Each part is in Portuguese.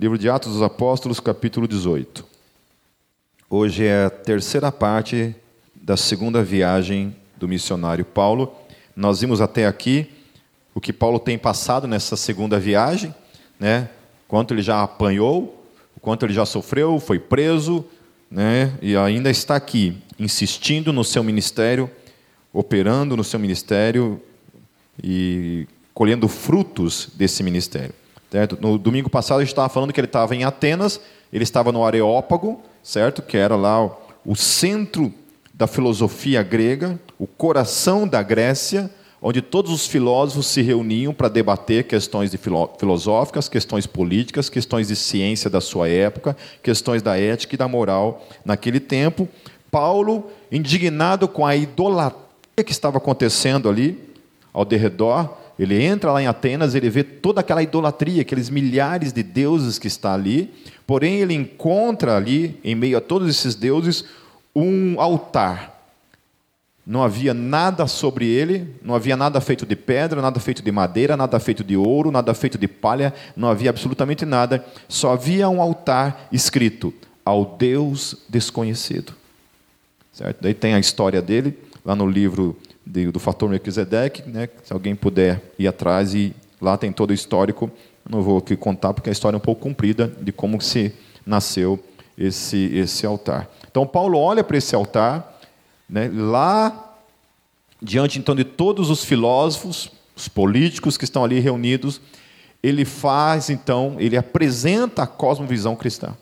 Livro de Atos dos Apóstolos, capítulo 18. Hoje é a terceira parte da segunda viagem do missionário Paulo. Nós vimos até aqui o que Paulo tem passado nessa segunda viagem, né? Quanto ele já apanhou, quanto ele já sofreu, foi preso, né? E ainda está aqui, insistindo no seu ministério, operando no seu ministério e colhendo frutos desse ministério. Certo? No domingo passado a gente estava falando que ele estava em Atenas, ele estava no Areópago, certo? Que era lá o centro da filosofia grega, o coração da Grécia, onde todos os filósofos se reuniam para debater questões filosóficas, questões políticas, questões de ciência da sua época, questões da ética e da moral naquele tempo. Paulo, indignado com a idolatria que estava acontecendo ali ao derredor, ele entra lá em Atenas, ele vê toda aquela idolatria, aqueles milhares de deuses que está ali, porém ele encontra ali, em meio a todos esses deuses, um altar. Não havia nada sobre ele, não havia nada feito de pedra, nada feito de madeira, nada feito de ouro, nada feito de palha, não havia absolutamente nada, só havia um altar escrito: ao Deus desconhecido. Certo? Daí tem a história dele, lá no livro do fator Melquisedeque, né? se alguém puder ir atrás e lá tem todo o histórico. Não vou aqui contar porque a história é um pouco comprida de como se nasceu esse, esse altar. Então Paulo olha para esse altar, né? lá diante então de todos os filósofos, os políticos que estão ali reunidos, ele faz então, ele apresenta a cosmovisão cristã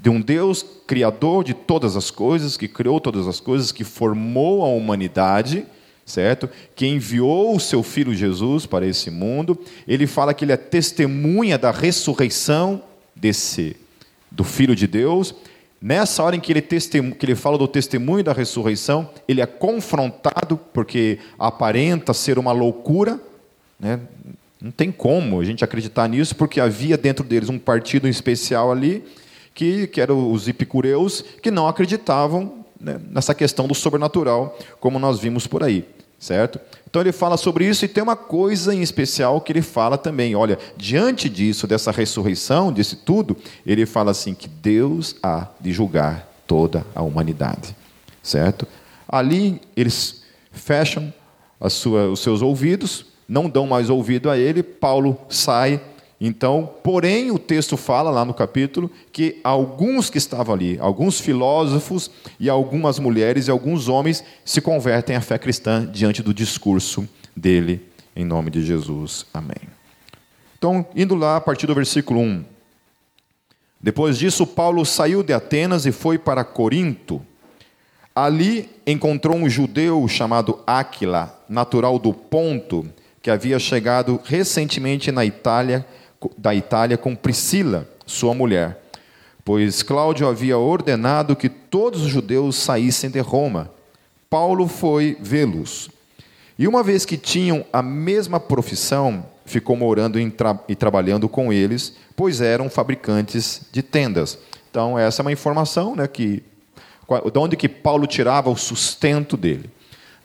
de um Deus criador de todas as coisas, que criou todas as coisas, que formou a humanidade certo? Que enviou o seu filho Jesus para esse mundo. Ele fala que ele é testemunha da ressurreição desse do filho de Deus. Nessa hora em que ele, testemunha, que ele fala do testemunho da ressurreição, ele é confrontado porque aparenta ser uma loucura, né? Não tem como a gente acreditar nisso, porque havia dentro deles um partido especial ali, que, que eram os epicureus, que não acreditavam né, nessa questão do sobrenatural, como nós vimos por aí certo? Então ele fala sobre isso e tem uma coisa em especial que ele fala também. Olha, diante disso, dessa ressurreição, desse tudo, ele fala assim que Deus há de julgar toda a humanidade, certo? Ali eles fecham sua, os seus ouvidos, não dão mais ouvido a ele. Paulo sai então, porém, o texto fala lá no capítulo que alguns que estavam ali, alguns filósofos e algumas mulheres e alguns homens se convertem à fé cristã diante do discurso dele, em nome de Jesus. Amém. Então, indo lá a partir do versículo 1. Depois disso, Paulo saiu de Atenas e foi para Corinto. Ali encontrou um judeu chamado Áquila, natural do Ponto, que havia chegado recentemente na Itália da Itália com Priscila, sua mulher, pois Cláudio havia ordenado que todos os judeus saíssem de Roma. Paulo foi vê-los. E uma vez que tinham a mesma profissão, ficou morando e trabalhando com eles, pois eram fabricantes de tendas. Então, essa é uma informação né, que. De onde que Paulo tirava o sustento dele?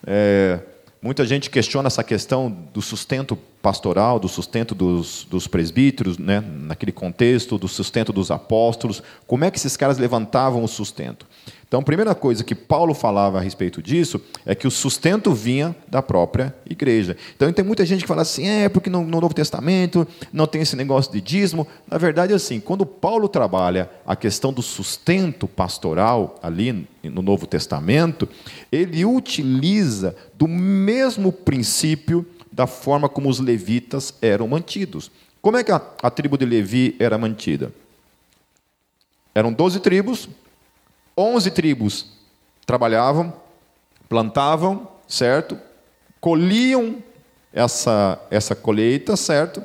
É, Muita gente questiona essa questão do sustento pastoral, do sustento dos, dos presbíteros, né, naquele contexto, do sustento dos apóstolos. Como é que esses caras levantavam o sustento? Então, a primeira coisa que Paulo falava a respeito disso é que o sustento vinha da própria igreja. Então, tem muita gente que fala assim, é porque no, no Novo Testamento não tem esse negócio de dízimo. Na verdade, é assim, quando Paulo trabalha a questão do sustento pastoral ali no Novo Testamento, ele utiliza do mesmo princípio da forma como os levitas eram mantidos. Como é que a, a tribo de Levi era mantida? Eram doze tribos, onze tribos trabalhavam, plantavam, certo? Colhiam essa, essa colheita, certo?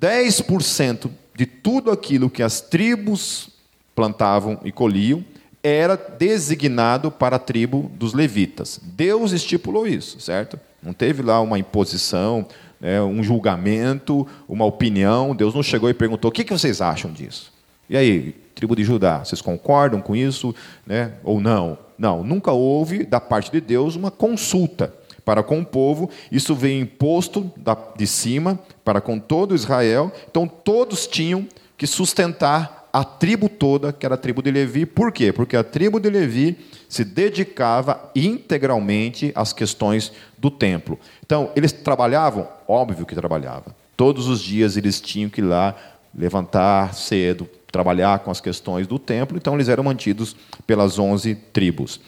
10% de tudo aquilo que as tribos plantavam e colhiam era designado para a tribo dos levitas. Deus estipulou isso, certo? Não teve lá uma imposição, né, um julgamento, uma opinião. Deus não chegou e perguntou: o que, vocês acham disso? E aí, tribo de Judá, vocês concordam com isso né, ou não? Não, nunca houve da parte de Deus uma consulta para com o povo. Isso veio imposto de cima para com todo Israel. Então todos tinham que sustentar a tribo toda, que era a tribo de Levi. Por quê? Porque a tribo de Levi se dedicava integralmente às questões do templo. Então, eles trabalhavam? Óbvio que trabalhavam. Todos os dias eles tinham que ir lá levantar cedo, trabalhar com as questões do templo, então eles eram mantidos pelas onze tribos.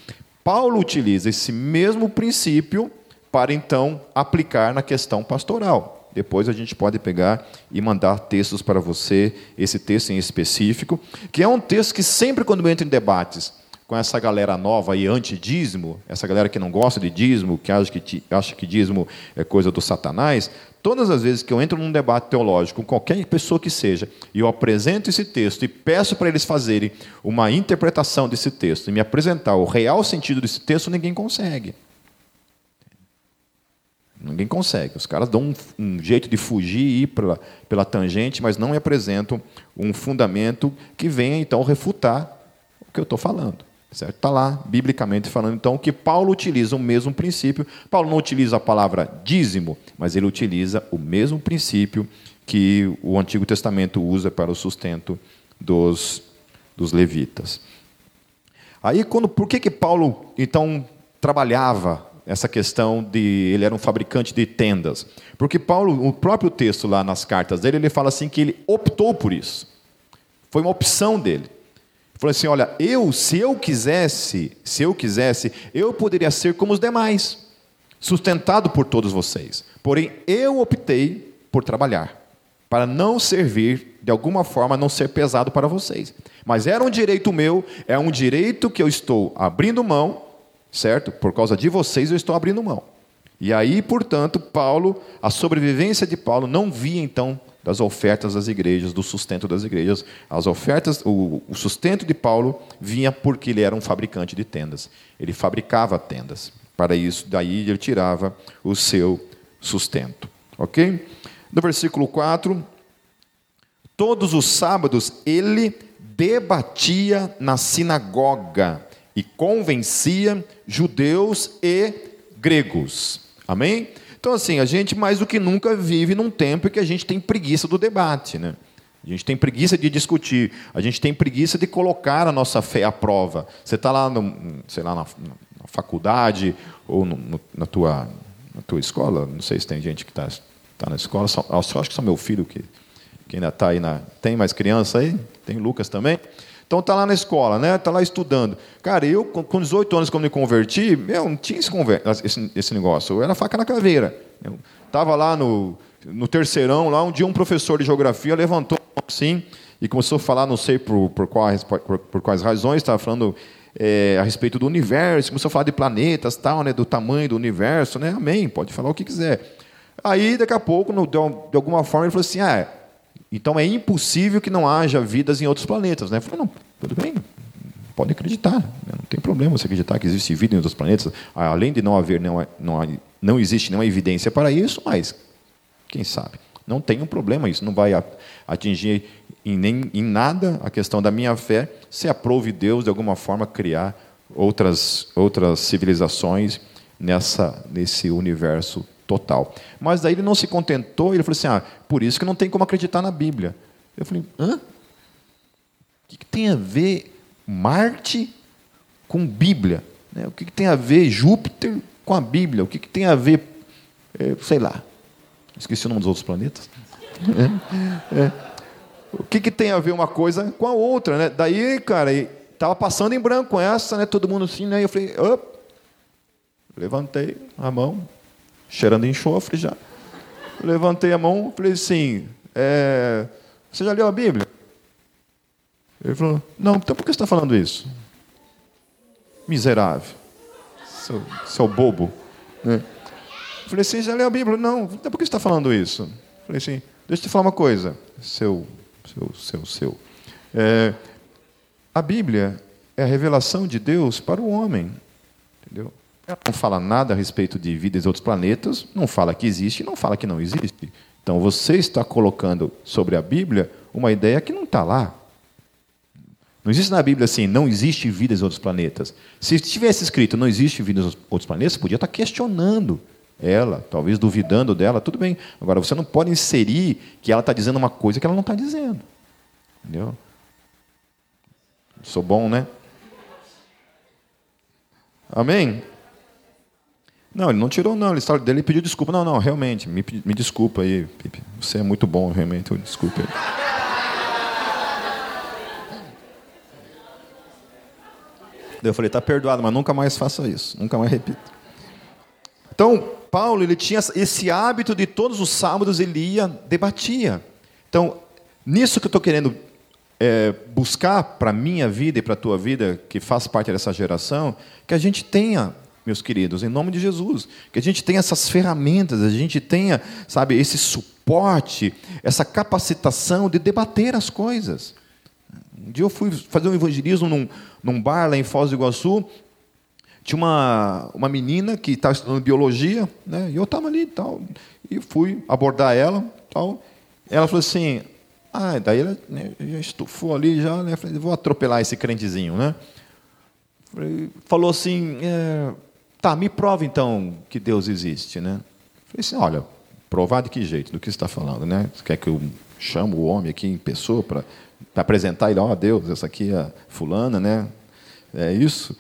Paulo utiliza esse mesmo princípio para então aplicar na questão pastoral. Depois a gente pode pegar e mandar textos para você, esse texto em específico, que é um texto que sempre quando entra em debates com essa galera nova e anti-dízimo, essa galera que não gosta de dízimo, que acha que, acha que dízimo é coisa do satanás, todas as vezes que eu entro num debate teológico com qualquer pessoa que seja, e eu apresento esse texto e peço para eles fazerem uma interpretação desse texto e me apresentar o real sentido desse texto, ninguém consegue. Ninguém consegue. Os caras dão um, um jeito de fugir e ir pela, pela tangente, mas não me apresentam um fundamento que venha então refutar o que eu estou falando. Certo? Está lá, biblicamente falando, então, que Paulo utiliza o mesmo princípio. Paulo não utiliza a palavra dízimo, mas ele utiliza o mesmo princípio que o Antigo Testamento usa para o sustento dos, dos levitas. Aí, quando, por que, que Paulo, então, trabalhava essa questão de ele era um fabricante de tendas? Porque Paulo, o próprio texto lá nas cartas dele, ele fala assim que ele optou por isso. Foi uma opção dele. Falou assim: olha, eu, se eu quisesse, se eu quisesse, eu poderia ser como os demais, sustentado por todos vocês. Porém, eu optei por trabalhar, para não servir, de alguma forma, não ser pesado para vocês. Mas era um direito meu, é um direito que eu estou abrindo mão, certo? Por causa de vocês, eu estou abrindo mão. E aí, portanto, Paulo, a sobrevivência de Paulo não via então das ofertas das igrejas, do sustento das igrejas. As ofertas, o, o sustento de Paulo vinha porque ele era um fabricante de tendas. Ele fabricava tendas. Para isso, daí ele tirava o seu sustento. Ok? No versículo 4, todos os sábados ele debatia na sinagoga e convencia judeus e gregos. Amém? Então, assim, a gente mais do que nunca vive num tempo em que a gente tem preguiça do debate, né? A gente tem preguiça de discutir, a gente tem preguiça de colocar a nossa fé à prova. Você está lá, no, sei lá, na, na faculdade ou no, na, tua, na tua escola, não sei se tem gente que está tá na escola, só, acho que só meu filho que, que ainda está aí na... Tem mais criança aí? Tem Lucas também? Então tá lá na escola, né? Tá lá estudando. Cara, eu com 18 anos quando me converti, eu não tinha esse, esse, esse negócio. Eu era faca na caveira. Eu tava lá no, no terceirão, lá um dia um professor de geografia levantou assim e começou a falar, não sei por, por, quais, por, por quais razões, estava falando é, a respeito do universo, começou a falar de planetas, tal, né, do tamanho do universo, né? Amém, pode falar o que quiser. Aí, daqui a pouco, de alguma forma, ele falou assim: ah, então é impossível que não haja vidas em outros planetas. Né? Eu falei, não, tudo bem, pode acreditar, né? não tem problema você acreditar que existe vida em outros planetas, além de não haver, não, não, não existe nenhuma evidência para isso, mas quem sabe? Não tem um problema isso, não vai atingir em, nem, em nada a questão da minha fé, se aprove Deus de alguma forma criar outras, outras civilizações nessa, nesse universo total. Mas daí ele não se contentou, ele falou assim: ah, por isso que não tem como acreditar na Bíblia. Eu falei: hã? O que, que tem a ver Marte com Bíblia? Né? O que, que, tem a ver Júpiter com a Bíblia? O que, que tem a ver, é, sei lá, esqueci o nome dos outros planetas. É, é. O que, que tem a ver uma coisa com a outra? Né? Daí, cara, estava passando em branco essa, né? todo mundo assim, né? eu falei: Op! levantei a mão, cheirando enxofre já. Levantei a mão falei assim: é, Você já leu a Bíblia? Ele falou: Não, então por que você está falando isso? Miserável, seu, seu bobo. Né? Falei assim: Já leu a Bíblia? Não, então por que você está falando isso? Falei assim: Deixa eu te falar uma coisa, seu, seu, seu, seu. É, a Bíblia é a revelação de Deus para o homem. Entendeu? Ela não fala nada a respeito de vidas em outros planetas, não fala que existe, não fala que não existe. Então você está colocando sobre a Bíblia uma ideia que não está lá. Não existe na Bíblia assim, não existe vida em outros planetas. Se tivesse escrito não existe vida em outros planetas, podia estar questionando ela, talvez duvidando dela, tudo bem. Agora, você não pode inserir que ela está dizendo uma coisa que ela não está dizendo. Entendeu? Sou bom, né? Amém? Não, ele não tirou, não. Ele, estava, ele pediu desculpa. Não, não, realmente, me, me desculpa aí, Pipe. Você é muito bom, realmente. Desculpa aí. Eu falei, está perdoado, mas nunca mais faça isso. Nunca mais repita. Então, Paulo, ele tinha esse hábito de todos os sábados ele ia, debatia. Então, nisso que eu estou querendo é, buscar para a minha vida e para a tua vida, que faz parte dessa geração, que a gente tenha, meus queridos, em nome de Jesus, que a gente tenha essas ferramentas, a gente tenha, sabe, esse suporte, essa capacitação de debater as coisas. Um dia eu fui fazer um evangelismo num, num bar lá em Foz do Iguaçu, tinha uma, uma menina que estava estudando biologia, né, e eu estava ali e tal, e fui abordar ela, tal, ela falou assim, ah, daí ela né, já estufou ali, já, né? Falei, vou atropelar esse crentezinho, né? Falou assim, é, tá, me prova então que Deus existe, né? Falei assim, olha, provar de que jeito, do que você está falando, né? Você quer que eu chamo o homem aqui em pessoa para apresentar ele, ó, oh, Deus, essa aqui é fulana, né? É isso.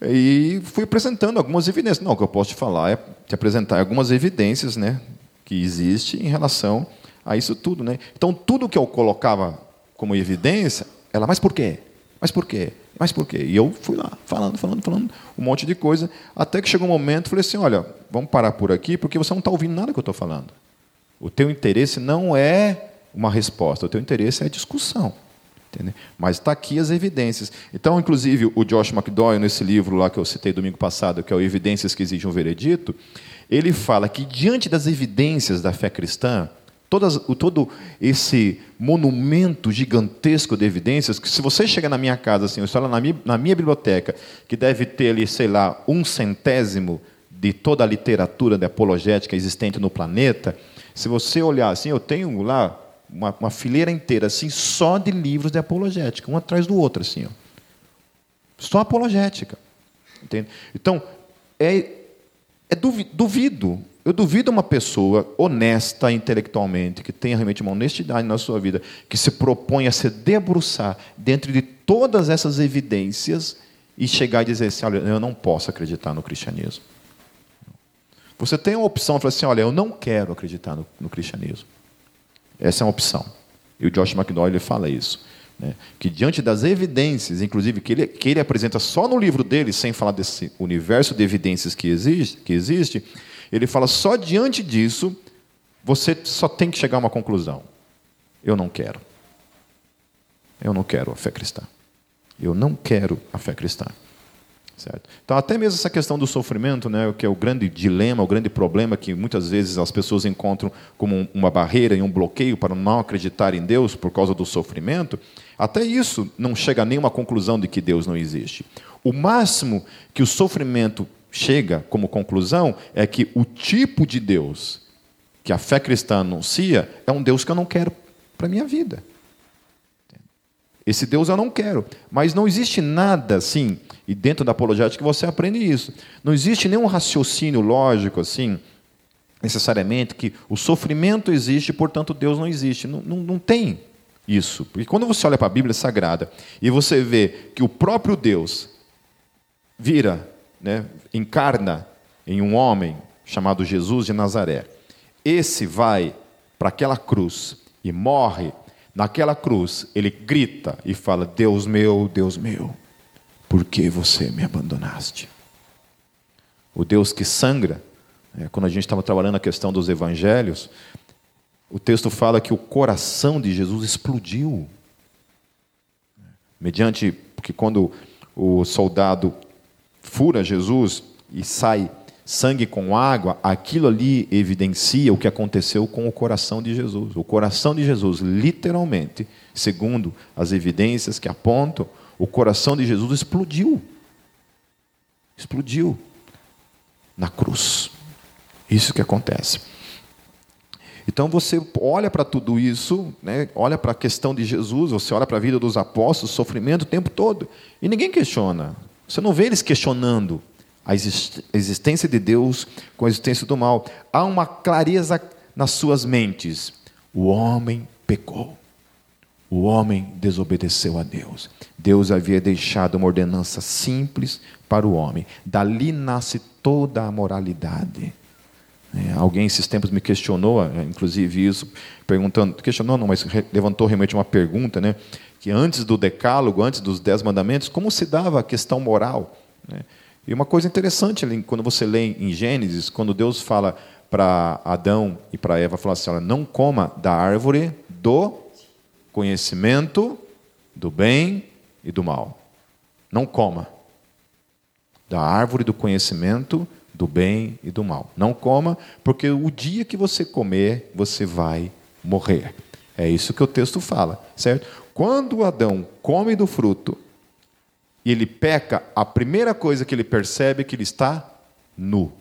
E fui apresentando algumas evidências. Não, o que eu posso te falar é te apresentar algumas evidências, né, que existe em relação a isso tudo. Né? Então, tudo que eu colocava como evidência, ela, mas por quê? Mas por quê? Mas por quê? E eu fui lá, falando, falando, falando, um monte de coisa, até que chegou um momento, falei assim, olha, vamos parar por aqui, porque você não está ouvindo nada que eu estou falando. O teu interesse não é uma resposta, o teu interesse é discussão. Entendeu? Mas está aqui as evidências. Então, inclusive, o Josh McDowell, nesse livro lá que eu citei domingo passado, que é o Evidências que Exigem um Veredito, ele fala que, diante das evidências da fé cristã, Todas, todo esse monumento gigantesco de evidências, que se você chega na minha casa, assim, eu lá na minha, na minha biblioteca, que deve ter ali, sei lá, um centésimo de toda a literatura de apologética existente no planeta, se você olhar assim, eu tenho lá uma, uma fileira inteira assim, só de livros de apologética, um atrás do outro, assim, ó. só apologética. Entende? Então, é, é duvido eu duvido uma pessoa honesta intelectualmente, que tenha realmente uma honestidade na sua vida, que se propõe a se debruçar dentro de todas essas evidências e chegar e dizer assim: olha, eu não posso acreditar no cristianismo. Você tem a opção de falar assim: olha, eu não quero acreditar no, no cristianismo. Essa é uma opção. E o Josh McDowell ele fala isso. Né? Que diante das evidências, inclusive que ele, que ele apresenta só no livro dele, sem falar desse universo de evidências que existe, que existe ele fala: só diante disso, você só tem que chegar a uma conclusão. Eu não quero. Eu não quero a fé cristã. Eu não quero a fé cristã. Certo? Então, até mesmo essa questão do sofrimento, né, que é o grande dilema, o grande problema que muitas vezes as pessoas encontram como uma barreira e um bloqueio para não acreditar em Deus por causa do sofrimento, até isso não chega a nenhuma conclusão de que Deus não existe. O máximo que o sofrimento chega como conclusão é que o tipo de Deus que a fé cristã anuncia é um Deus que eu não quero para a minha vida. Esse Deus eu não quero. Mas não existe nada assim, e dentro da apologética você aprende isso. Não existe nenhum raciocínio lógico assim, necessariamente, que o sofrimento existe, portanto Deus não existe. Não, não, não tem isso. Porque quando você olha para a Bíblia Sagrada e você vê que o próprio Deus vira né, encarna em um homem chamado Jesus de Nazaré. Esse vai para aquela cruz e morre. Naquela cruz, ele grita e fala: Deus meu, Deus meu, por que você me abandonaste? O Deus que sangra, né, quando a gente estava trabalhando a questão dos evangelhos, o texto fala que o coração de Jesus explodiu. Mediante, porque quando o soldado fura Jesus e sai sangue com água, aquilo ali evidencia o que aconteceu com o coração de Jesus. O coração de Jesus, literalmente, segundo as evidências que apontam, o coração de Jesus explodiu. Explodiu na cruz. Isso que acontece. Então você olha para tudo isso, né? olha para a questão de Jesus, você olha para a vida dos apóstolos, sofrimento o tempo todo, e ninguém questiona. Você não vê eles questionando a existência de Deus com a existência do mal. Há uma clareza nas suas mentes. O homem pecou. O homem desobedeceu a Deus. Deus havia deixado uma ordenança simples para o homem. Dali nasce toda a moralidade. É, alguém esses tempos me questionou, é, inclusive isso, perguntando, questionou não, mas levantou realmente uma pergunta, né? Que antes do decálogo, antes dos dez mandamentos, como se dava a questão moral? Né? E uma coisa interessante, quando você lê em Gênesis, quando Deus fala para Adão e para Eva, fala assim, olha, não coma da árvore do conhecimento do bem e do mal. Não coma da árvore do conhecimento do bem e do mal. Não coma, porque o dia que você comer, você vai morrer. É isso que o texto fala, certo? Quando Adão come do fruto e ele peca, a primeira coisa que ele percebe é que ele está nu.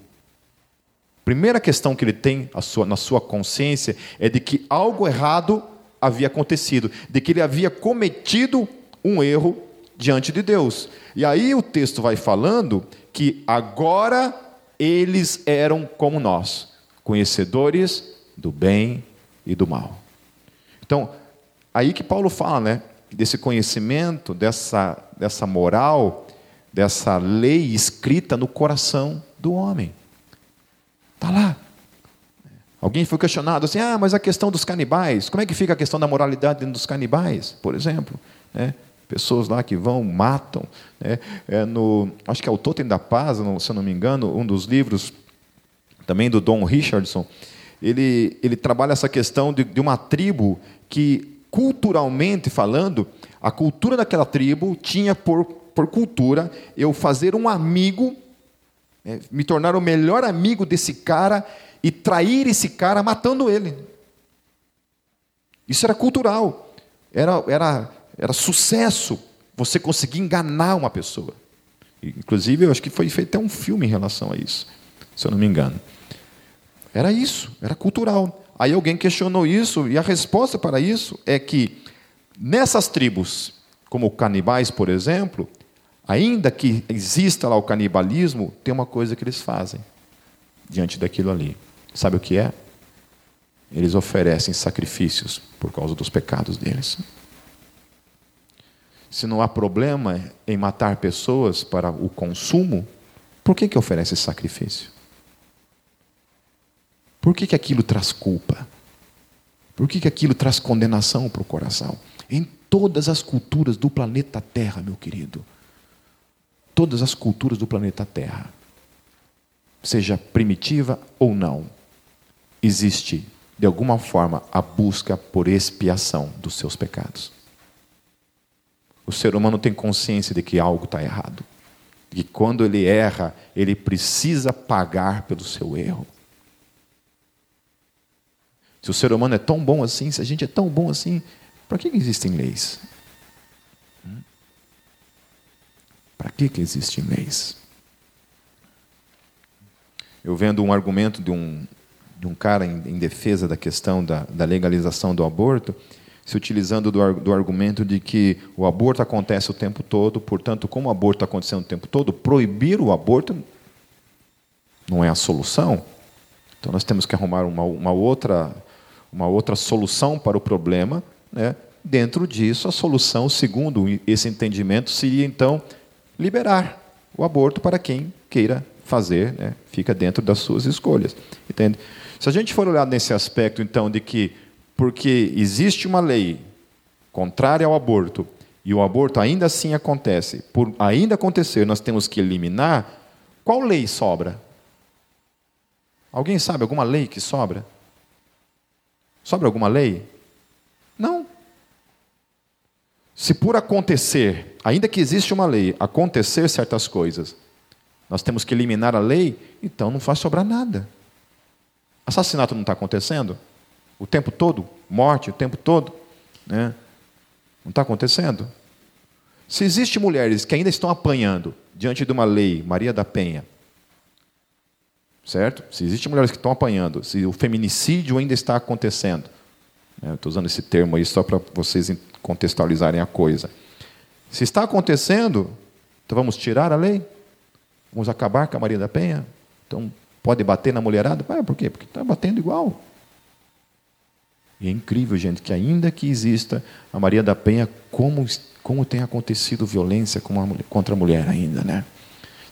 Primeira questão que ele tem na sua consciência é de que algo errado havia acontecido, de que ele havia cometido um erro diante de Deus. E aí o texto vai falando que agora eles eram como nós, conhecedores do bem e do mal. Então, aí que Paulo fala, né? Desse conhecimento, dessa, dessa moral, dessa lei escrita no coração do homem. Está lá. Alguém foi questionado assim: ah, mas a questão dos canibais, como é que fica a questão da moralidade dos canibais, por exemplo? É, pessoas lá que vão, matam. Né? É no, acho que é o Totem da Paz, se eu não me engano, um dos livros também do Don Richardson, ele, ele trabalha essa questão de, de uma tribo que, culturalmente falando, a cultura daquela tribo tinha por, por cultura eu fazer um amigo, é, me tornar o melhor amigo desse cara e trair esse cara matando ele. Isso era cultural. Era, era era sucesso você conseguir enganar uma pessoa. Inclusive, eu acho que foi feito até um filme em relação a isso, se eu não me engano. Era isso, era cultural. Aí alguém questionou isso, e a resposta para isso é que nessas tribos, como canibais, por exemplo, ainda que exista lá o canibalismo, tem uma coisa que eles fazem diante daquilo ali. Sabe o que é? Eles oferecem sacrifícios por causa dos pecados deles se não há problema em matar pessoas para o consumo, por que, que oferece sacrifício? Por que, que aquilo traz culpa? Por que, que aquilo traz condenação para o coração? Em todas as culturas do planeta Terra, meu querido. Todas as culturas do planeta Terra, seja primitiva ou não, existe, de alguma forma, a busca por expiação dos seus pecados o ser humano tem consciência de que algo está errado. E quando ele erra, ele precisa pagar pelo seu erro. Se o ser humano é tão bom assim, se a gente é tão bom assim, para que existem leis? Hum? Para que, que existem leis? Eu vendo um argumento de um, de um cara em, em defesa da questão da, da legalização do aborto, se utilizando do, do argumento de que o aborto acontece o tempo todo, portanto, como o aborto está acontecendo o tempo todo, proibir o aborto não é a solução. Então, nós temos que arrumar uma, uma outra, uma outra solução para o problema. Né? Dentro disso, a solução, segundo esse entendimento, seria então liberar o aborto para quem queira fazer, né? fica dentro das suas escolhas. Entende? Se a gente for olhar nesse aspecto, então, de que porque existe uma lei contrária ao aborto e o aborto ainda assim acontece, por ainda acontecer, nós temos que eliminar, qual lei sobra? Alguém sabe alguma lei que sobra? Sobra alguma lei? Não. Se por acontecer, ainda que existe uma lei, acontecer certas coisas, nós temos que eliminar a lei, então não faz sobrar nada. Assassinato não está acontecendo? O tempo todo, morte o tempo todo, né? Não está acontecendo? Se existem mulheres que ainda estão apanhando diante de uma lei, Maria da Penha, certo? Se existem mulheres que estão apanhando, se o feminicídio ainda está acontecendo, né? estou usando esse termo aí só para vocês contextualizarem a coisa. Se está acontecendo, então vamos tirar a lei? Vamos acabar com a Maria da Penha? Então pode bater na mulherada? Ah, por quê? Porque está batendo igual. E é incrível, gente, que ainda que exista a Maria da Penha, como, como tem acontecido violência contra a mulher ainda, né?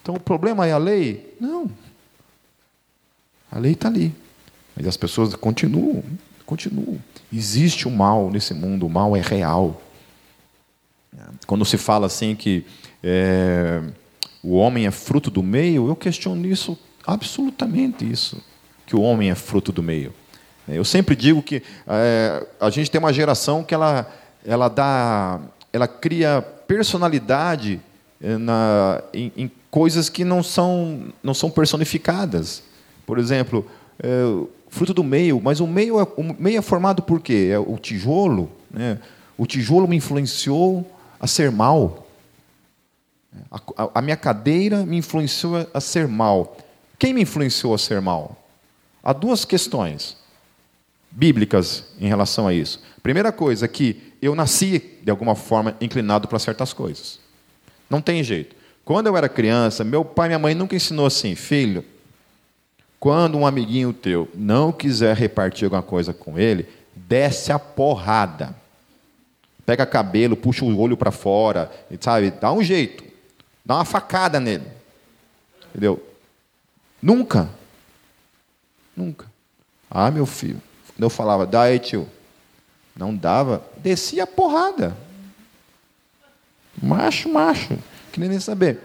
Então o problema é a lei? Não. A lei está ali. Mas as pessoas continuam, continuam. Existe o mal nesse mundo, o mal é real. Quando se fala assim que é, o homem é fruto do meio, eu questiono isso, absolutamente isso, que o homem é fruto do meio. Eu sempre digo que é, a gente tem uma geração que ela, ela dá, ela cria personalidade é, na, em, em coisas que não são, não são personificadas. Por exemplo, é, fruto do meio, mas o meio, é, o meio é formado por quê? É o tijolo. Né? O tijolo me influenciou a ser mal. A, a, a minha cadeira me influenciou a ser mal. Quem me influenciou a ser mal? Há duas questões bíblicas em relação a isso. Primeira coisa que eu nasci, de alguma forma, inclinado para certas coisas. Não tem jeito. Quando eu era criança, meu pai e minha mãe nunca ensinou assim, filho, quando um amiguinho teu não quiser repartir alguma coisa com ele, desce a porrada. Pega cabelo, puxa o olho para fora, sabe? Dá um jeito. Dá uma facada nele. Entendeu? Nunca. Nunca. Ah, meu filho. Quando eu falava, dá aí, tio. Não dava, descia a porrada. Macho, macho. Que nem saber.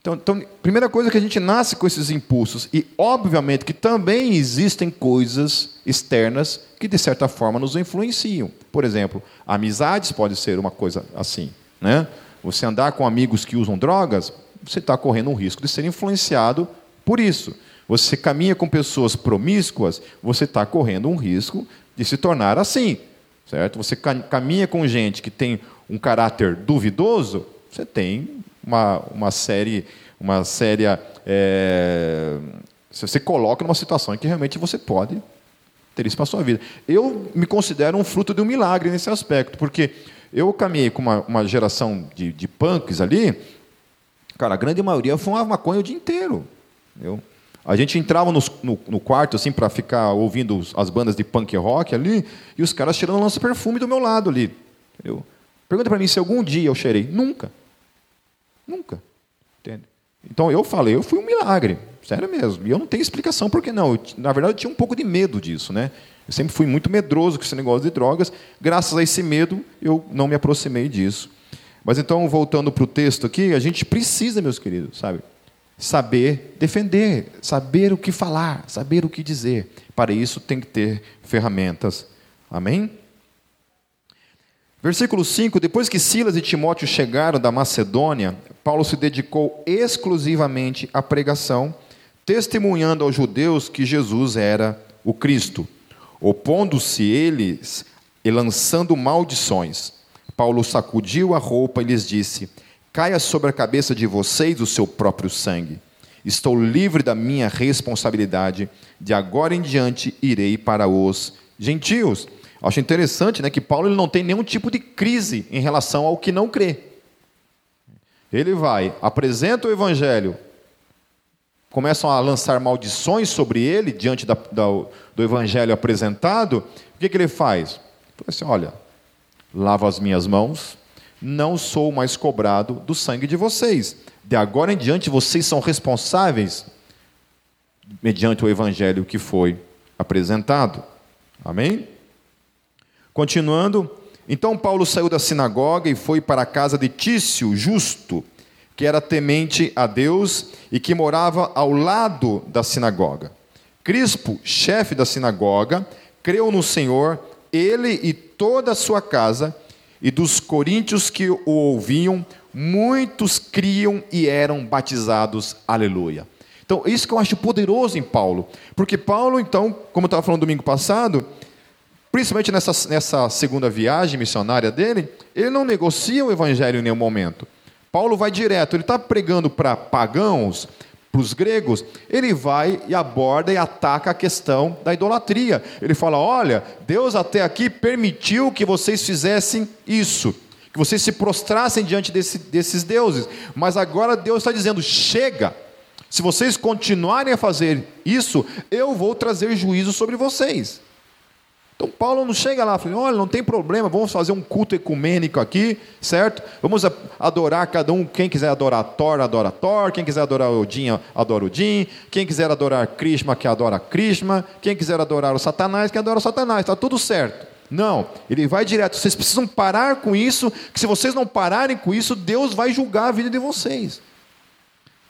Então, então, primeira coisa é que a gente nasce com esses impulsos. E, obviamente, que também existem coisas externas que, de certa forma, nos influenciam. Por exemplo, amizades pode ser uma coisa assim. Né? Você andar com amigos que usam drogas, você está correndo um risco de ser influenciado por isso. Você caminha com pessoas promíscuas, você está correndo um risco de se tornar assim. Certo? Você caminha com gente que tem um caráter duvidoso, você tem uma, uma série, uma séria. É, você coloca numa situação em que realmente você pode ter isso para sua vida. Eu me considero um fruto de um milagre nesse aspecto, porque eu caminhei com uma, uma geração de, de punks ali, cara, a grande maioria fumava maconha o dia inteiro. Eu, a gente entrava no, no, no quarto assim para ficar ouvindo as bandas de punk rock ali, e os caras tirando lança-perfume do meu lado ali. Eu, pergunta para mim se algum dia eu cheirei. Nunca. Nunca. Entende? Então eu falei, eu fui um milagre, sério mesmo. E eu não tenho explicação por que não. Eu, na verdade, eu tinha um pouco de medo disso, né? Eu sempre fui muito medroso com esse negócio de drogas. Graças a esse medo, eu não me aproximei disso. Mas então, voltando para o texto aqui, a gente precisa, meus queridos, sabe? Saber defender, saber o que falar, saber o que dizer. Para isso tem que ter ferramentas. Amém? Versículo 5: Depois que Silas e Timóteo chegaram da Macedônia, Paulo se dedicou exclusivamente à pregação, testemunhando aos judeus que Jesus era o Cristo, opondo-se eles e lançando maldições. Paulo sacudiu a roupa e lhes disse: Caia sobre a cabeça de vocês o seu próprio sangue. Estou livre da minha responsabilidade. De agora em diante irei para os gentios. Acho interessante né, que Paulo ele não tem nenhum tipo de crise em relação ao que não crê. Ele vai, apresenta o evangelho, começam a lançar maldições sobre ele diante da, da, do evangelho apresentado. O que, que ele faz? Ele assim: olha, lavo as minhas mãos, não sou mais cobrado do sangue de vocês. De agora em diante, vocês são responsáveis mediante o evangelho que foi apresentado. Amém? Continuando, então Paulo saiu da sinagoga e foi para a casa de Tício, justo, que era temente a Deus e que morava ao lado da sinagoga. Crispo, chefe da sinagoga, creu no Senhor, ele e toda a sua casa, e dos coríntios que o ouviam, muitos criam e eram batizados. Aleluia. Então, isso que eu acho poderoso em Paulo, porque Paulo, então, como eu estava falando domingo passado, principalmente nessa, nessa segunda viagem missionária dele, ele não negocia o evangelho em nenhum momento. Paulo vai direto, ele está pregando para pagãos, para os gregos, ele vai e aborda e ataca a questão da idolatria. Ele fala: olha, Deus até aqui permitiu que vocês fizessem isso, que vocês se prostrassem diante desse, desses deuses, mas agora Deus está dizendo: chega. Se vocês continuarem a fazer isso, eu vou trazer juízo sobre vocês. Então Paulo não chega lá e fala, olha, não tem problema, vamos fazer um culto ecumênico aqui, certo? Vamos adorar cada um, quem quiser adorar Thor, adora Thor, quem quiser adorar Odin, adora Odin, quem quiser adorar Krishna, que adora Krishna, quem quiser adorar o Satanás, que adora o Satanás, está tudo certo. Não, ele vai direto, vocês precisam parar com isso, que se vocês não pararem com isso, Deus vai julgar a vida de vocês.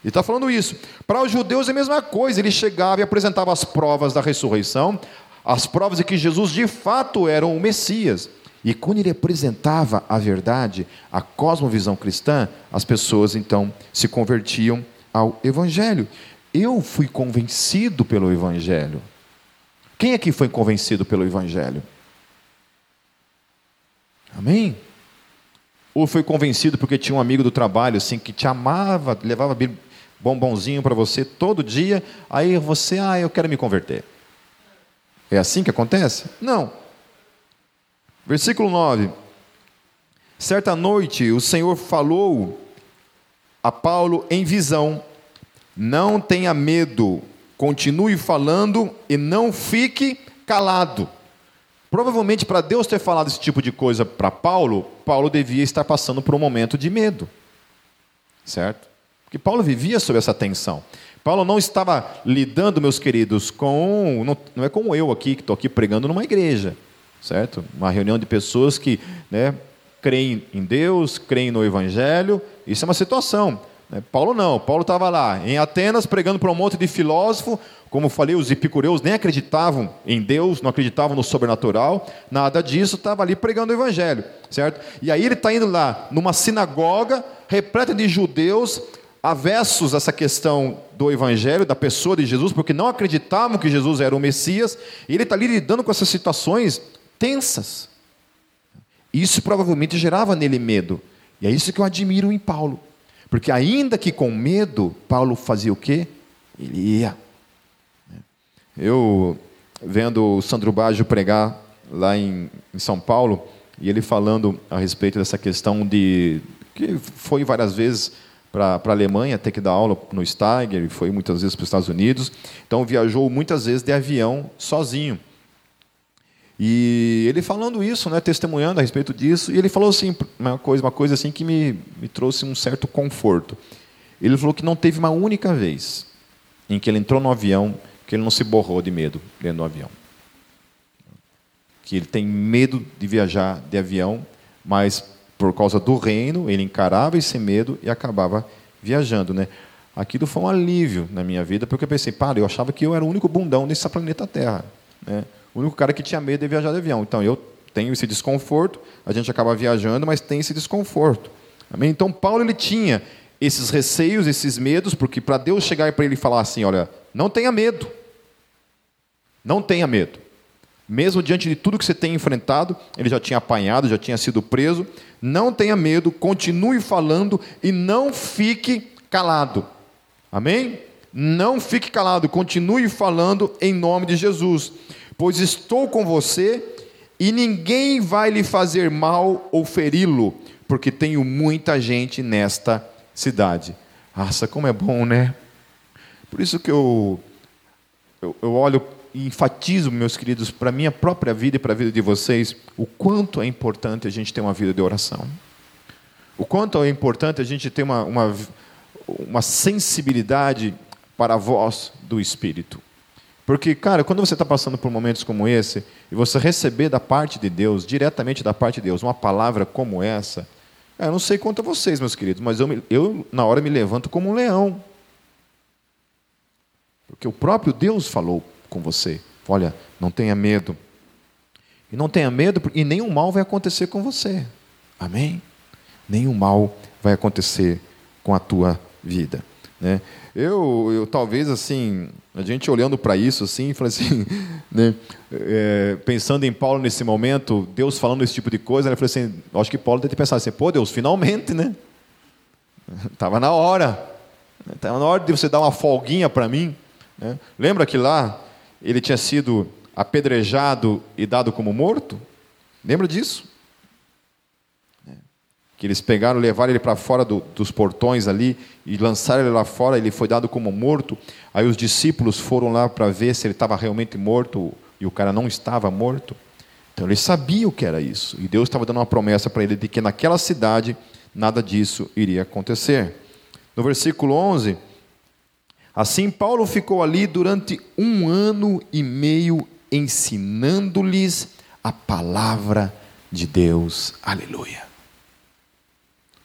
Ele está falando isso. Para os judeus é a mesma coisa, ele chegava e apresentava as provas da ressurreição, as provas de que Jesus de fato era o Messias. E quando ele apresentava a verdade, a cosmovisão cristã, as pessoas então se convertiam ao Evangelho. Eu fui convencido pelo Evangelho. Quem aqui foi convencido pelo Evangelho? Amém? Ou foi convencido porque tinha um amigo do trabalho assim que te amava, levava bombonzinho para você todo dia, aí você, ah, eu quero me converter. É assim que acontece? Não. Versículo 9. Certa noite o Senhor falou a Paulo em visão: Não tenha medo, continue falando e não fique calado. Provavelmente, para Deus ter falado esse tipo de coisa para Paulo, Paulo devia estar passando por um momento de medo. Certo? Porque Paulo vivia sob essa tensão. Paulo não estava lidando, meus queridos, com. Não, não é como eu aqui, que estou aqui pregando numa igreja, certo? Uma reunião de pessoas que né, creem em Deus, creem no Evangelho. Isso é uma situação. Né? Paulo não. Paulo estava lá, em Atenas, pregando para um monte de filósofo. Como falei, os epicureus nem acreditavam em Deus, não acreditavam no sobrenatural, nada disso, estava ali pregando o Evangelho, certo? E aí ele está indo lá numa sinagoga repleta de judeus avessos a essa questão do Evangelho, da pessoa de Jesus, porque não acreditavam que Jesus era o Messias, e ele está ali lidando com essas situações tensas. Isso provavelmente gerava nele medo. E é isso que eu admiro em Paulo. Porque ainda que com medo, Paulo fazia o quê? Ele ia. Eu, vendo o Sandro Baggio pregar lá em, em São Paulo, e ele falando a respeito dessa questão de que foi várias vezes para a Alemanha, ter que dar aula no Steiger, e foi muitas vezes para os Estados Unidos. Então viajou muitas vezes de avião sozinho. E ele falando isso, né, testemunhando a respeito disso, e ele falou assim, uma coisa, uma coisa assim que me, me trouxe um certo conforto. Ele falou que não teve uma única vez em que ele entrou no avião que ele não se borrou de medo dentro do avião. Que ele tem medo de viajar de avião, mas por causa do reino, ele encarava esse medo e acabava viajando, né? Aquilo foi um alívio na minha vida, porque eu pensei, para, eu achava que eu era o único bundão nesse planeta Terra, né? O único cara que tinha medo de viajar de avião. Então eu tenho esse desconforto, a gente acaba viajando, mas tem esse desconforto. Amém? Então Paulo ele tinha esses receios, esses medos, porque para Deus chegar para ele e falar assim, olha, não tenha medo. Não tenha medo. Mesmo diante de tudo que você tem enfrentado, ele já tinha apanhado, já tinha sido preso. Não tenha medo, continue falando e não fique calado. Amém? Não fique calado, continue falando em nome de Jesus. Pois estou com você e ninguém vai lhe fazer mal ou feri-lo, porque tenho muita gente nesta cidade. Nossa, como é bom, né? Por isso que eu, eu, eu olho enfatizo, meus queridos, para a minha própria vida e para a vida de vocês, o quanto é importante a gente ter uma vida de oração. O quanto é importante a gente ter uma, uma, uma sensibilidade para a voz do Espírito. Porque, cara, quando você está passando por momentos como esse, e você receber da parte de Deus, diretamente da parte de Deus, uma palavra como essa, eu não sei quanto a vocês, meus queridos, mas eu, eu na hora me levanto como um leão. Porque o próprio Deus falou com você. Olha, não tenha medo. E não tenha medo, e nenhum mal vai acontecer com você. Amém? Nenhum mal vai acontecer com a tua vida. Né? Eu, eu talvez assim, a gente olhando para isso assim, assim né? é, pensando em Paulo nesse momento, Deus falando esse tipo de coisa, ele falou assim, acho que Paulo deve ter pensado assim, pô Deus, finalmente, né? Tava na hora, estava na hora de você dar uma folguinha para mim. Né? Lembra que lá ele tinha sido apedrejado e dado como morto? Lembra disso? É. Que eles pegaram, levaram ele para fora do, dos portões ali e lançaram ele lá fora, ele foi dado como morto. Aí os discípulos foram lá para ver se ele estava realmente morto e o cara não estava morto. Então ele sabia o que era isso. E Deus estava dando uma promessa para ele de que naquela cidade nada disso iria acontecer. No versículo 11, assim Paulo ficou ali durante um ano e meio ensinando-lhes a palavra de Deus. Aleluia.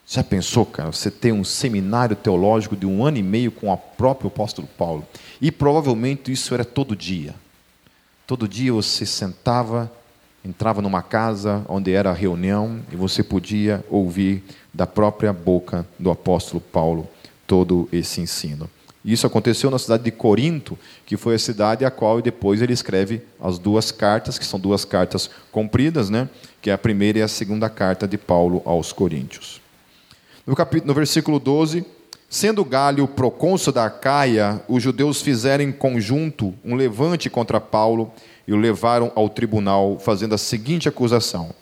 Já pensou, cara, você ter um seminário teológico de um ano e meio com o próprio apóstolo Paulo? E provavelmente isso era todo dia. Todo dia você sentava, entrava numa casa onde era a reunião e você podia ouvir da própria boca do apóstolo Paulo todo esse ensino. Isso aconteceu na cidade de Corinto, que foi a cidade a qual depois ele escreve as duas cartas, que são duas cartas compridas, né? que é a primeira e a segunda carta de Paulo aos Coríntios. No, capítulo, no versículo 12, sendo Galho procônsul da Acaia, os judeus fizeram em conjunto um levante contra Paulo e o levaram ao tribunal, fazendo a seguinte acusação: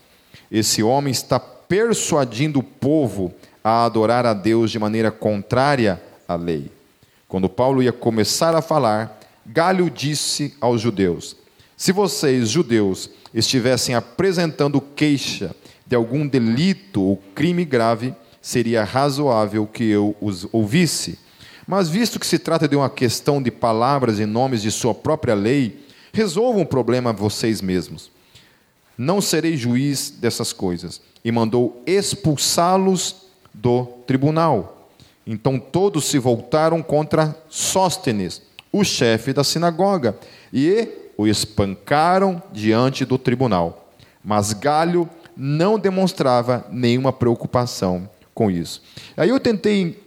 Esse homem está persuadindo o povo a adorar a Deus de maneira contrária à lei. Quando Paulo ia começar a falar, Galho disse aos judeus: Se vocês, judeus, estivessem apresentando queixa de algum delito ou crime grave, seria razoável que eu os ouvisse. Mas visto que se trata de uma questão de palavras e nomes de sua própria lei, resolvam o problema vocês mesmos. Não serei juiz dessas coisas. E mandou expulsá-los do tribunal. Então todos se voltaram contra Sóstenes, o chefe da sinagoga, e o espancaram diante do tribunal. Mas Galho não demonstrava nenhuma preocupação com isso. Aí eu tentei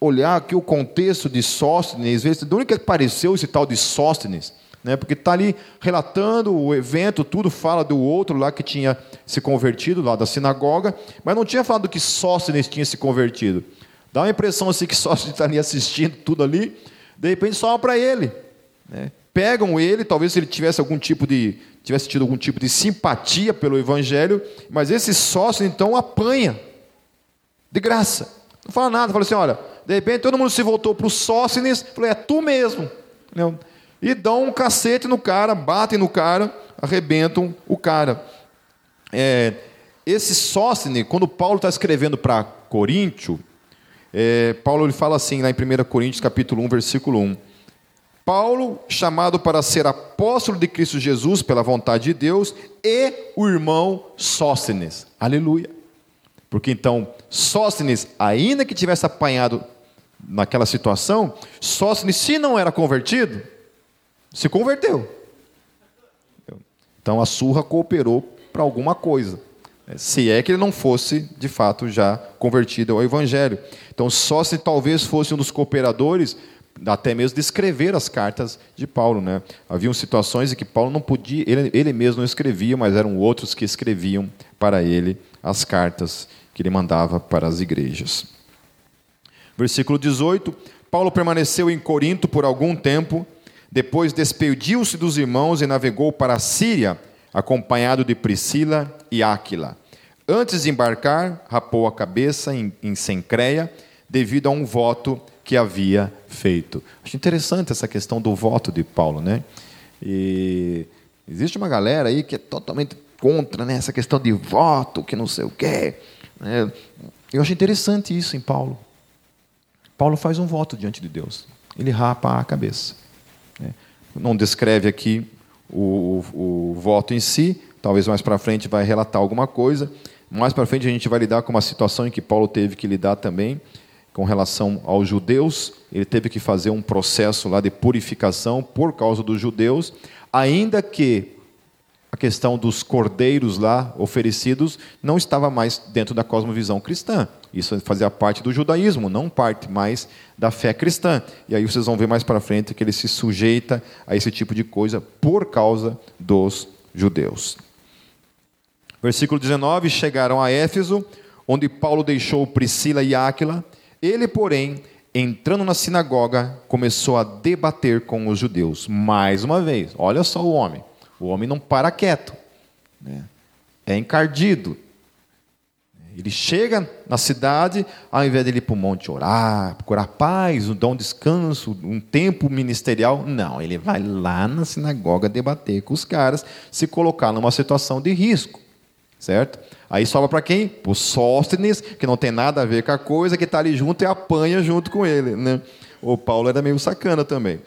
olhar aqui o contexto de Sóstenes, de onde que apareceu esse tal de Sóstenes, né? porque está ali relatando o evento, tudo fala do outro lá que tinha se convertido, lá da sinagoga, mas não tinha falado que Sóstenes tinha se convertido. Dá uma impressão assim que só está ali assistindo tudo ali, de repente só para ele. Né? Pegam ele, talvez ele tivesse algum tipo de tivesse tido algum tipo de simpatia pelo evangelho, mas esse sócio então apanha de graça. Não fala nada, fala assim, olha, de repente todo mundo se voltou para o Sócines, falou, é tu mesmo. Entendeu? E dão um cacete no cara, batem no cara, arrebentam o cara. É, esse Sócine, quando Paulo está escrevendo para Coríntio, é, Paulo ele fala assim, lá em 1 Coríntios capítulo 1, versículo 1. Paulo, chamado para ser apóstolo de Cristo Jesus pela vontade de Deus, e o irmão Sóstenes. Aleluia. Porque então, Sóstenes, ainda que tivesse apanhado naquela situação, Sóstenes, se não era convertido, se converteu. Então a surra cooperou para alguma coisa. Se é que ele não fosse, de fato, já convertido ao Evangelho. Então, só se talvez fosse um dos cooperadores, até mesmo de escrever as cartas de Paulo. Né? Haviam situações em que Paulo não podia, ele, ele mesmo não escrevia, mas eram outros que escreviam para ele as cartas que ele mandava para as igrejas. Versículo 18: Paulo permaneceu em Corinto por algum tempo, depois despediu-se dos irmãos e navegou para a Síria acompanhado de Priscila e Áquila. Antes de embarcar, rapou a cabeça em, em Sencreia, devido a um voto que havia feito. Acho interessante essa questão do voto de Paulo, né? E existe uma galera aí que é totalmente contra né, essa questão de voto, que não sei o quê. Né? Eu acho interessante isso em Paulo. Paulo faz um voto diante de Deus. Ele rapa a cabeça. Né? Não descreve aqui o, o, o voto em si, talvez mais para frente vai relatar alguma coisa. Mais para frente a gente vai lidar com uma situação em que Paulo teve que lidar também com relação aos judeus. Ele teve que fazer um processo lá de purificação por causa dos judeus, ainda que a questão dos cordeiros lá oferecidos não estava mais dentro da cosmovisão cristã. Isso fazia parte do judaísmo, não parte mais da fé cristã. E aí vocês vão ver mais para frente que ele se sujeita a esse tipo de coisa por causa dos judeus. Versículo 19: Chegaram a Éfeso, onde Paulo deixou Priscila e Áquila. Ele, porém, entrando na sinagoga, começou a debater com os judeus. Mais uma vez, olha só o homem o homem não para quieto. Né? É encardido. Ele chega na cidade, ao invés de ir para o monte orar, procurar paz, dar um descanso, um tempo ministerial, não, ele vai lá na sinagoga debater com os caras, se colocar numa situação de risco, certo? Aí sobra para quem? Para o Sóstenes, que não tem nada a ver com a coisa, que está ali junto e apanha junto com ele. Né? O Paulo era meio sacana também.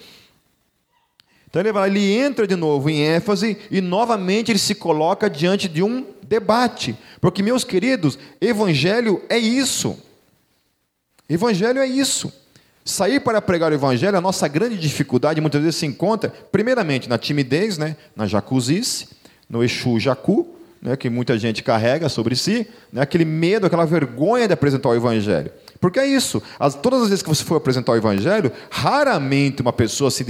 Então ele ele entra de novo em ênfase e novamente ele se coloca diante de um debate. Porque, meus queridos, evangelho é isso. Evangelho é isso. Sair para pregar o evangelho, a nossa grande dificuldade muitas vezes se encontra, primeiramente, na timidez, né? na jacuzice, no Exu Jacu, né? que muita gente carrega sobre si, né? aquele medo, aquela vergonha de apresentar o evangelho. Porque é isso. As, todas as vezes que você for apresentar o evangelho, raramente uma pessoa assim,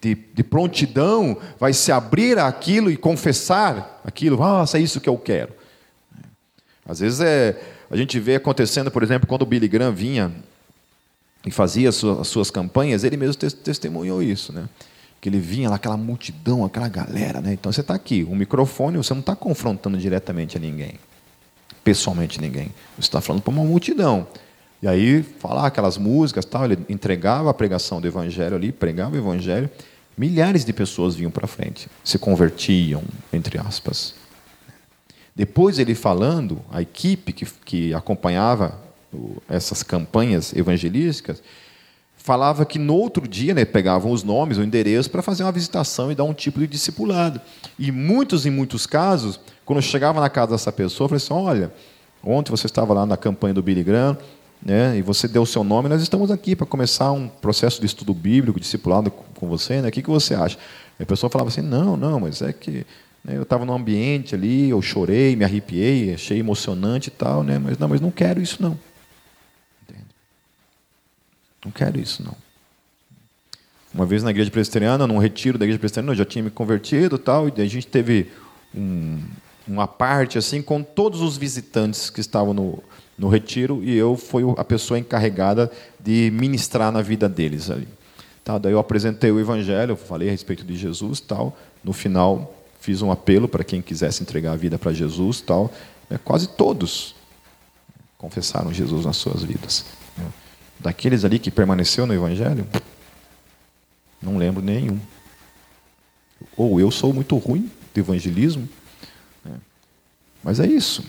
de, de, prontidão vai se abrir àquilo e confessar aquilo. Nossa, é isso que eu quero. Às vezes é, a gente vê acontecendo, por exemplo, quando o Billy Graham vinha e fazia as suas, as suas campanhas, ele mesmo testemunhou isso, né? Que ele vinha lá, aquela multidão, aquela galera, né? Então você está aqui, um microfone, você não está confrontando diretamente a ninguém, pessoalmente ninguém. Você está falando para uma multidão. E aí, falar aquelas músicas, tal, ele entregava a pregação do evangelho ali, pregava o evangelho, milhares de pessoas vinham para frente, se convertiam, entre aspas. Depois ele falando, a equipe que, que acompanhava essas campanhas evangelísticas, falava que no outro dia né, pegavam os nomes, o endereço, para fazer uma visitação e dar um tipo de discipulado. E muitos, em muitos casos, quando chegava na casa dessa pessoa, falei assim: olha, ontem você estava lá na campanha do Billy Graham, né, e você deu o seu nome, nós estamos aqui para começar um processo de estudo bíblico, discipulado com você, né? o que, que você acha? E a pessoa falava assim, não, não, mas é que né, eu estava num ambiente ali, eu chorei, me arrepiei, achei emocionante e tal, né, mas não, mas não quero isso não. Entende? Não quero isso não. Uma vez na igreja presbiteriana, num retiro da igreja presbiteriana, eu já tinha me convertido e tal, e a gente teve um, uma parte assim com todos os visitantes que estavam no, no retiro e eu fui a pessoa encarregada de ministrar na vida deles ali. Tá, daí eu apresentei o evangelho, falei a respeito de Jesus, tal. No final fiz um apelo para quem quisesse entregar a vida para Jesus, tal. É, quase todos confessaram Jesus nas suas vidas. Daqueles ali que permaneceu no evangelho, não lembro nenhum. Ou eu sou muito ruim de evangelismo, né? mas é isso.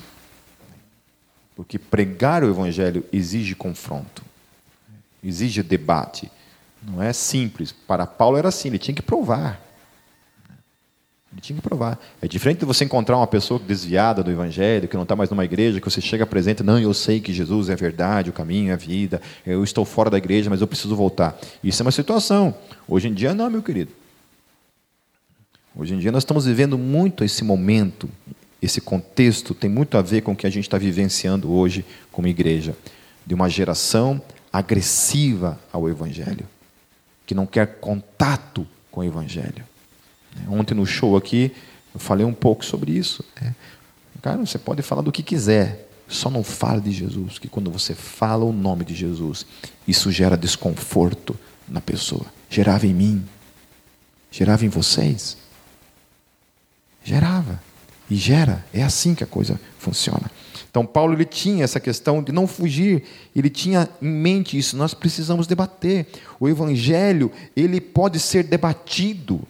Porque pregar o Evangelho exige confronto, exige debate. Não é simples. Para Paulo era assim, ele tinha que provar. Ele tinha que provar. É diferente de você encontrar uma pessoa desviada do Evangelho, que não está mais numa igreja, que você chega apresenta, não, eu sei que Jesus é a verdade, o caminho, a vida, eu estou fora da igreja, mas eu preciso voltar. Isso é uma situação. Hoje em dia, não, meu querido. Hoje em dia nós estamos vivendo muito esse momento esse contexto tem muito a ver com o que a gente está vivenciando hoje como igreja, de uma geração agressiva ao Evangelho, que não quer contato com o Evangelho. Ontem no show aqui, eu falei um pouco sobre isso. Né? Cara, você pode falar do que quiser, só não fale de Jesus, que quando você fala o nome de Jesus, isso gera desconforto na pessoa. Gerava em mim, gerava em vocês. Gerava e gera. É assim que a coisa funciona. Então Paulo ele tinha essa questão de não fugir, ele tinha em mente isso. Nós precisamos debater. O evangelho ele pode ser debatido.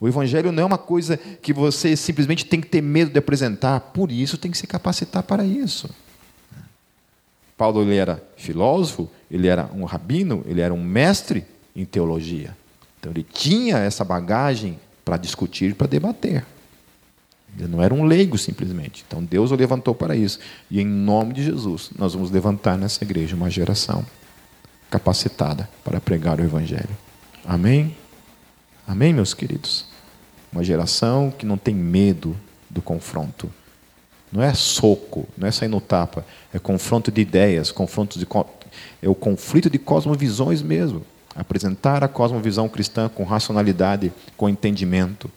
O evangelho não é uma coisa que você simplesmente tem que ter medo de apresentar. Por isso tem que se capacitar para isso. Paulo ele era filósofo, ele era um rabino, ele era um mestre em teologia. Então ele tinha essa bagagem para discutir, para debater. Ele não era um leigo simplesmente. Então Deus o levantou para isso. E em nome de Jesus, nós vamos levantar nessa igreja uma geração capacitada para pregar o Evangelho. Amém? Amém, meus queridos? Uma geração que não tem medo do confronto. Não é soco, não é sair no tapa, é confronto de ideias, confronto de é o conflito de cosmovisões mesmo. Apresentar a cosmovisão cristã com racionalidade, com entendimento.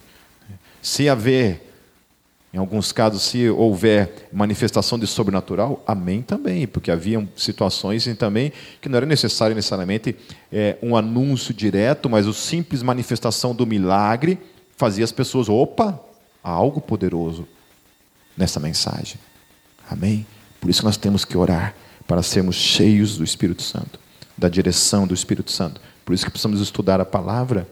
Se haver em alguns casos, se houver manifestação de sobrenatural, amém também, porque havia situações também que não era necessário necessariamente é, um anúncio direto, mas a simples manifestação do milagre fazia as pessoas, opa, há algo poderoso nessa mensagem. Amém? Por isso nós temos que orar para sermos cheios do Espírito Santo, da direção do Espírito Santo. Por isso que precisamos estudar a palavra,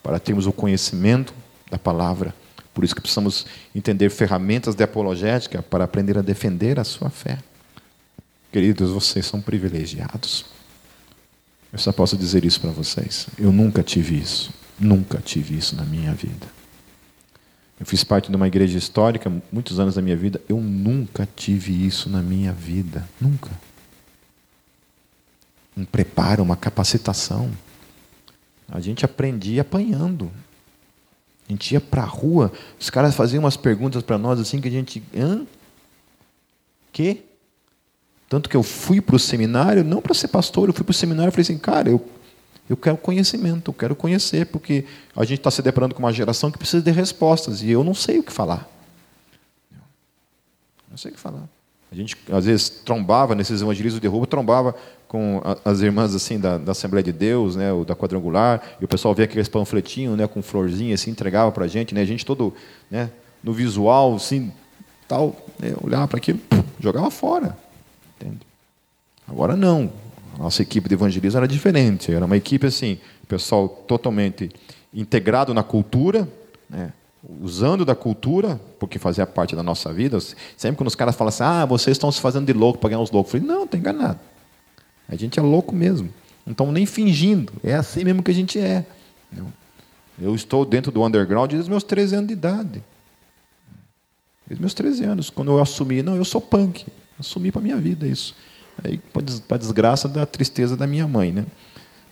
para termos o conhecimento da palavra. Por isso que precisamos entender ferramentas de apologética para aprender a defender a sua fé. Queridos, vocês são privilegiados. Eu só posso dizer isso para vocês. Eu nunca tive isso. Nunca tive isso na minha vida. Eu fiz parte de uma igreja histórica muitos anos da minha vida. Eu nunca tive isso na minha vida. Nunca. Um preparo, uma capacitação. A gente aprendia apanhando. A gente ia para a rua, os caras faziam umas perguntas para nós assim que a gente. Hã? Que? Tanto que eu fui para o seminário, não para ser pastor, eu fui para o seminário e falei assim, cara, eu, eu quero conhecimento, eu quero conhecer, porque a gente está se deparando com uma geração que precisa de respostas e eu não sei o que falar. Não sei o que falar. A gente, às vezes, trombava nesses evangelistas de rua, trombava com as irmãs assim da, da Assembleia de Deus, né, ou da Quadrangular, e o pessoal via aqueles panfletinhos né, com florzinha, assim, entregava para a gente, né, a gente todo né, no visual, assim, tal, né, olhava para aquilo, jogava fora. Entende? Agora não. A nossa equipe de evangelismo era diferente. Era uma equipe assim, pessoal totalmente integrado na cultura, né? Usando da cultura, porque fazia parte da nossa vida. Sempre quando os caras falam assim, ah, vocês estão se fazendo de louco para ganhar os loucos. Eu falei, não, estou enganado. A gente é louco mesmo. Não nem fingindo. É assim mesmo que a gente é. Eu estou dentro do underground desde os meus 13 anos de idade. Desde meus 13 anos. Quando eu assumi, não, eu sou punk. Assumi para minha vida isso. Aí, para desgraça da tristeza da minha mãe. Né?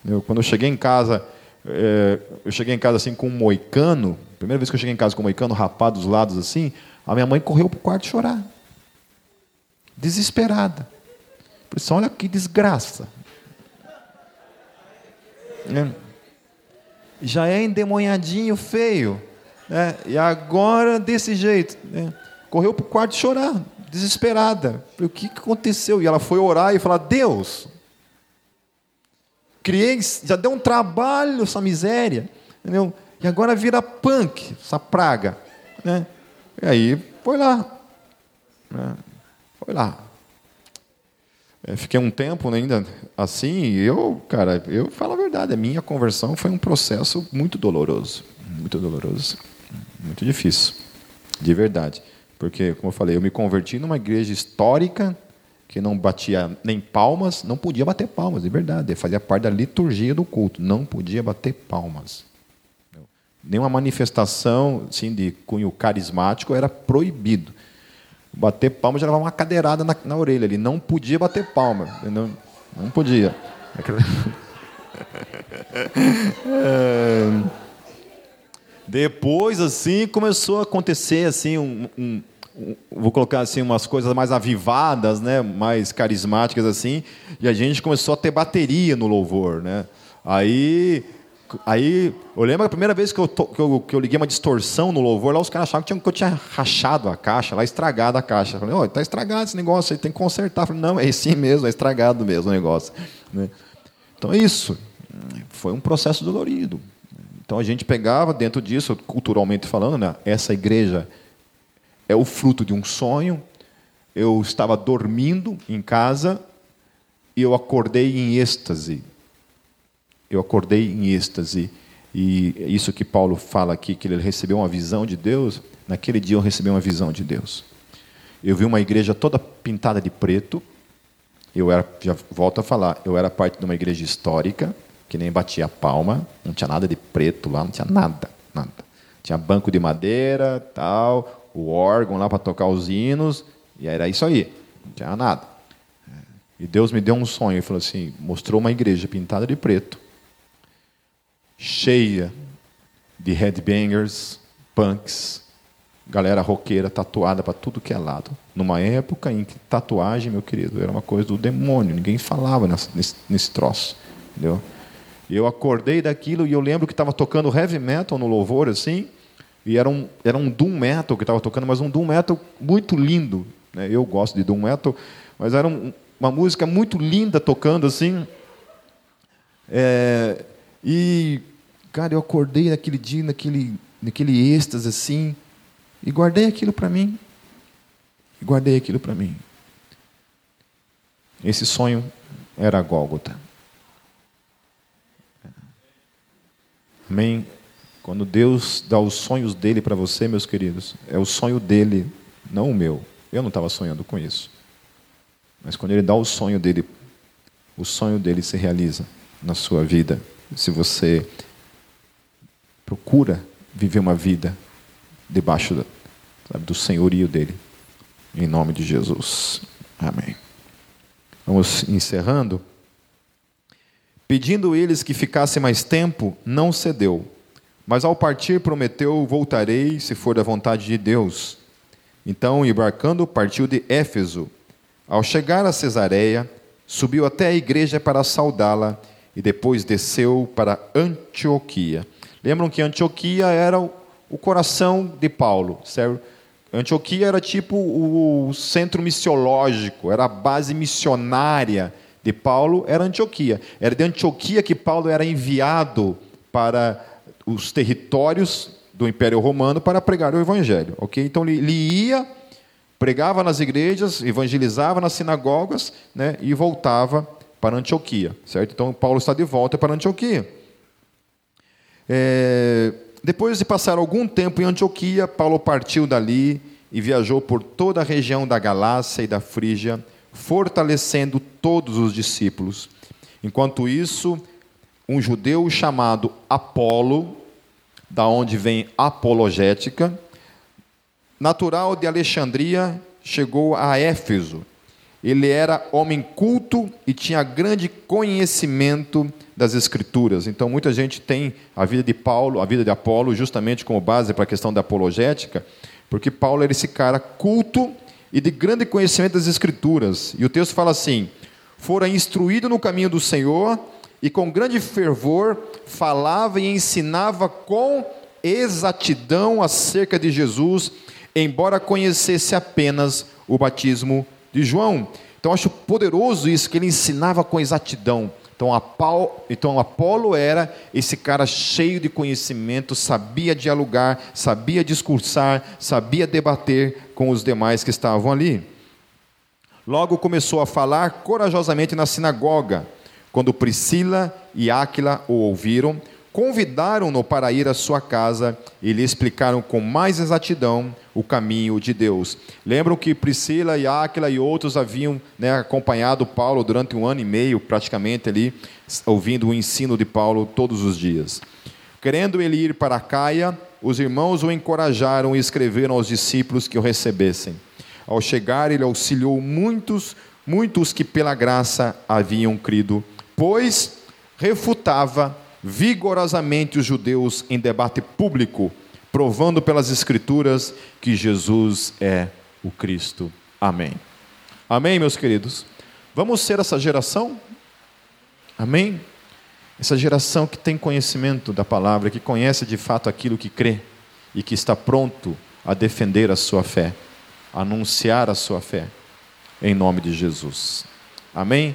Eu, quando eu cheguei em casa, é, eu cheguei em casa assim com um moicano, primeira vez que eu cheguei em casa com um moicano rapado dos lados assim, a minha mãe correu para o quarto chorar. Desesperada. Assim, olha que desgraça. É. Já é endemoniadinho, feio. Né? E agora desse jeito. Né? Correu para o quarto chorar desesperada. O que aconteceu? E ela foi orar e falar: Deus, criei, já deu um trabalho essa miséria, entendeu? E agora vira punk, essa praga. Né? E aí foi lá. Né? Foi lá. É, fiquei um tempo ainda assim, e eu, cara, eu falo a verdade, a minha conversão foi um processo muito doloroso. Muito doloroso. Muito difícil. De verdade. Porque, como eu falei, eu me converti numa igreja histórica que não batia nem palmas, não podia bater palmas, de verdade. Fazia parte da liturgia do culto, não podia bater palmas. Nenhuma manifestação assim, de cunho carismático era proibido. Bater palmas já levava uma cadeirada na, na orelha ali, não podia bater palma, não, não podia. é... Depois, assim, começou a acontecer assim um, um, vou colocar assim umas coisas mais avivadas, né, mais carismáticas assim, e a gente começou a ter bateria no louvor, né? Aí Aí, eu lembro a primeira vez que eu, to, que eu, que eu liguei uma distorção no louvor, lá os caras achavam que, tinha, que eu tinha rachado a caixa, lá estragado a caixa. Eu falei, oh, tá estragado esse negócio aí, tem que consertar. Eu falei, não, é assim mesmo, é estragado mesmo o negócio. Né? Então é isso. Foi um processo dolorido. Então a gente pegava dentro disso, culturalmente falando, né, essa igreja é o fruto de um sonho. Eu estava dormindo em casa e eu acordei em êxtase. Eu acordei em êxtase. E isso que Paulo fala aqui, que ele recebeu uma visão de Deus, naquele dia eu recebi uma visão de Deus. Eu vi uma igreja toda pintada de preto. Eu era, já volto a falar, eu era parte de uma igreja histórica, que nem batia palma, não tinha nada de preto lá, não tinha nada, nada. Tinha banco de madeira, tal, o órgão lá para tocar os hinos, e era isso aí, não tinha nada. E Deus me deu um sonho, falou assim, mostrou uma igreja pintada de preto, cheia de headbangers, punks, galera roqueira tatuada para tudo que é lado. Numa época em que tatuagem, meu querido, era uma coisa do demônio, ninguém falava nesse, nesse troço, entendeu? Eu acordei daquilo e eu lembro que estava tocando heavy metal no louvor assim, e era um, era um doom metal que estava tocando, mas um doom metal muito lindo. Né? Eu gosto de doom metal, mas era um, uma música muito linda tocando assim. É, e, cara, eu acordei naquele dia, naquele, naquele êxtase assim, e guardei aquilo para mim. E guardei aquilo para mim. Esse sonho era Gólgota. Amém? Quando Deus dá os sonhos dele para você, meus queridos, é o sonho dele, não o meu. Eu não estava sonhando com isso. Mas quando ele dá o sonho dele, o sonho dele se realiza na sua vida. Se você procura viver uma vida debaixo sabe, do senhorio dele. Em nome de Jesus. Amém. Vamos encerrando. Pedindo eles que ficasse mais tempo, não cedeu. Mas ao partir prometeu: Voltarei, se for da vontade de Deus. Então, embarcando, partiu de Éfeso. Ao chegar a Cesareia, subiu até a igreja para saudá-la e depois desceu para Antioquia. Lembram que Antioquia era o coração de Paulo, certo? Antioquia era tipo o centro missiológico, era a base missionária de Paulo, era Antioquia. Era de Antioquia que Paulo era enviado para os territórios do Império Romano para pregar o Evangelho. ok? Então ele ia, pregava nas igrejas, evangelizava nas sinagogas né, e voltava para Antioquia. Certo? Então Paulo está de volta para Antioquia. É, depois de passar algum tempo em Antioquia, Paulo partiu dali e viajou por toda a região da Galácia e da Frígia, fortalecendo todos os discípulos. Enquanto isso, um judeu chamado Apolo, da onde vem apologética, natural de Alexandria, chegou a Éfeso. Ele era homem culto e tinha grande conhecimento das Escrituras. Então, muita gente tem a vida de Paulo, a vida de Apolo, justamente como base para a questão da apologética, porque Paulo era esse cara culto e de grande conhecimento das Escrituras. E o texto fala assim: fora instruído no caminho do Senhor e com grande fervor falava e ensinava com exatidão acerca de Jesus, embora conhecesse apenas o batismo de João. Então, acho poderoso isso, que ele ensinava com exatidão. Então, Apolo, então Apolo era esse cara cheio de conhecimento, sabia dialogar, sabia discursar, sabia debater com os demais que estavam ali. Logo começou a falar corajosamente na sinagoga. Quando Priscila e Áquila o ouviram, convidaram-no para ir à sua casa e lhe explicaram com mais exatidão o caminho de Deus. Lembram que Priscila e Áquila e outros haviam né, acompanhado Paulo durante um ano e meio, praticamente ali, ouvindo o ensino de Paulo todos os dias. Querendo ele ir para Caia, os irmãos o encorajaram e escreveram aos discípulos que o recebessem. Ao chegar, ele auxiliou muitos, muitos que pela graça haviam crido, pois refutava vigorosamente os judeus em debate público, provando pelas Escrituras que Jesus é o Cristo. Amém. Amém, meus queridos? Vamos ser essa geração? Amém? Essa geração que tem conhecimento da palavra, que conhece de fato aquilo que crê e que está pronto a defender a sua fé, anunciar a sua fé, em nome de Jesus. Amém?